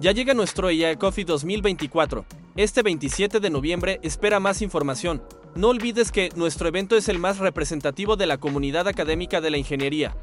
Ya llega nuestro EIA Coffee 2024. Este 27 de noviembre espera más información. No olvides que nuestro evento es el más representativo de la comunidad académica de la ingeniería.